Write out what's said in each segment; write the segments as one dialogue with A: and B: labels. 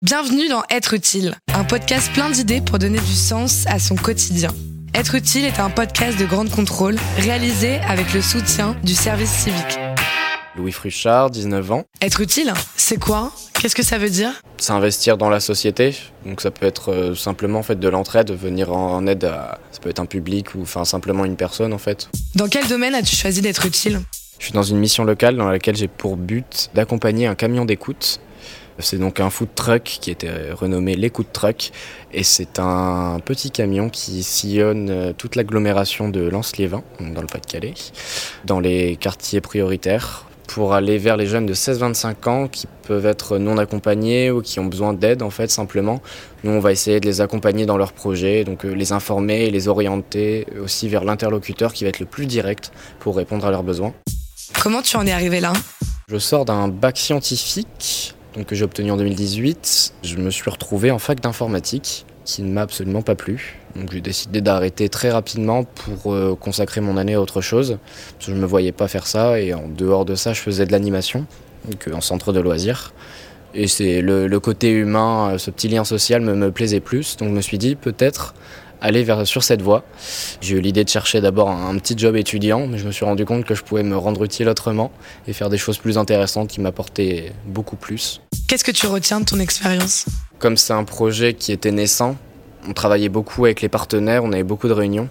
A: Bienvenue dans Être utile, un podcast plein d'idées pour donner du sens à son quotidien. Être utile est un podcast de grande contrôle réalisé avec le soutien du service civique.
B: Louis Fruchard, 19 ans.
A: Être utile, c'est quoi? Qu'est-ce que ça veut dire?
B: C'est investir dans la société. Donc ça peut être euh, simplement en fait de l'entraide, venir en aide à ça peut être un public ou enfin simplement une personne en fait.
A: Dans quel domaine as-tu choisi d'être utile?
B: Je suis dans une mission locale dans laquelle j'ai pour but d'accompagner un camion d'écoute. C'est donc un food truck qui était renommé l'écoute truck et c'est un petit camion qui sillonne euh, toute l'agglomération de Lens-Liévin, dans le Pas-de-Calais, dans les quartiers prioritaires pour aller vers les jeunes de 16-25 ans qui peuvent être non accompagnés ou qui ont besoin d'aide en fait simplement. Nous on va essayer de les accompagner dans leurs projets, donc euh, les informer et les orienter aussi vers l'interlocuteur qui va être le plus direct pour répondre à leurs besoins.
A: Comment tu en es arrivé là?
B: Je sors d'un bac scientifique que j'ai obtenu en 2018. Je me suis retrouvé en fac d'informatique qui ne m'a absolument pas plu. Donc j'ai décidé d'arrêter très rapidement pour euh, consacrer mon année à autre chose. Je ne me voyais pas faire ça et en dehors de ça, je faisais de l'animation, donc en centre de loisirs. Et c'est le, côté humain, euh, ce petit lien social me plaisait plus. Donc je me suis dit peut-être aller vers, sur cette voie. J'ai eu l'idée de chercher d'abord un, un, petit job étudiant, mais je me suis rendu compte que je pouvais me rendre utile autrement et faire des choses plus intéressantes qui m'apportaient beaucoup plus.
A: Qu'est-ce que tu retiens de ton expérience?
B: Comme c'est un projet qui était naissant, on travaillait beaucoup avec les partenaires, on avait beaucoup de réunions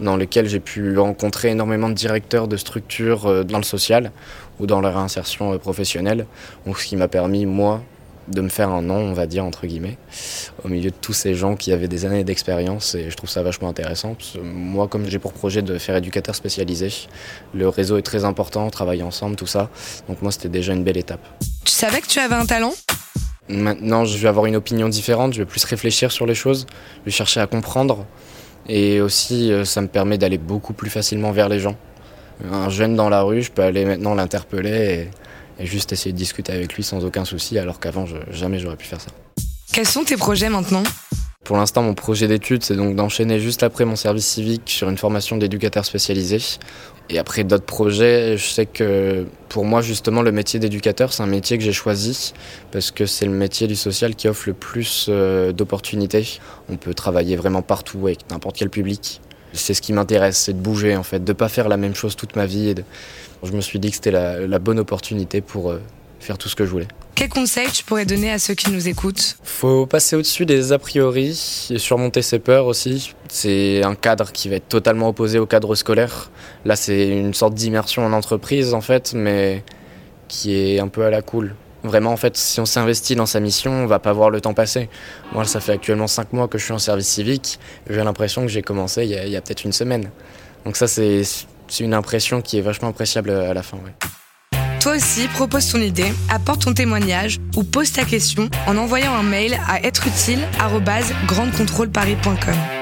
B: dans lesquelles j'ai pu rencontrer énormément de directeurs de structures euh, dans le social ou dans la réinsertion euh, professionnelle. Donc, ce qui m'a permis, moi, de me faire un nom, on va dire, entre guillemets, au milieu de tous ces gens qui avaient des années d'expérience et je trouve ça vachement intéressant. Parce que moi, comme j'ai pour projet de faire éducateur spécialisé, le réseau est très important, on travaille ensemble, tout ça. Donc moi, c'était déjà une belle étape.
A: Tu savais que tu avais un talent?
B: Maintenant, je vais avoir une opinion différente, je vais plus réfléchir sur les choses, je vais chercher à comprendre et aussi ça me permet d'aller beaucoup plus facilement vers les gens. Un jeune dans la rue, je peux aller maintenant l'interpeller et, juste essayer de discuter avec lui sans aucun souci, alors qu'avant, jamais j'aurais pu faire ça.
A: Quels sont tes projets maintenant?
B: Pour l'instant, mon projet d'étude, c'est donc d'enchaîner juste après mon service civique sur une formation d'éducateur spécialisé. Et après d'autres projets, je sais que pour moi, justement, le métier d'éducateur, c'est un métier que j'ai choisi parce que c'est le métier du social qui offre le plus euh, d'opportunités. On peut travailler vraiment partout avec n'importe quel public. C'est ce qui m'intéresse, c'est de bouger en fait, de pas faire la même chose toute ma vie. Et de... Je me suis dit que c'était la, la, bonne opportunité pour euh, faire tout ce que je voulais.
A: Quel conseil tu pourrais donner à ceux qui nous écoutent?
B: Faut passer au-dessus des a priori et surmonter ses peurs aussi. C'est un cadre qui va être totalement opposé au cadre scolaire. Là, c'est une sorte d'immersion en entreprise en fait, mais qui est un peu à la cool. Vraiment, en fait, si on s'investit dans sa mission, on va pas voir le temps passer. Moi, ça fait actuellement 5 mois que je suis en service civique. J'ai l'impression que j'ai commencé il y a, peut-être une semaine. Donc ça, c'est une impression qui est vachement appréciable à la fin.
A: Toi aussi, propose ton idée, apporte ton témoignage ou pose ta question en envoyant un mail à êtreutile@grandecontrôleparis.com.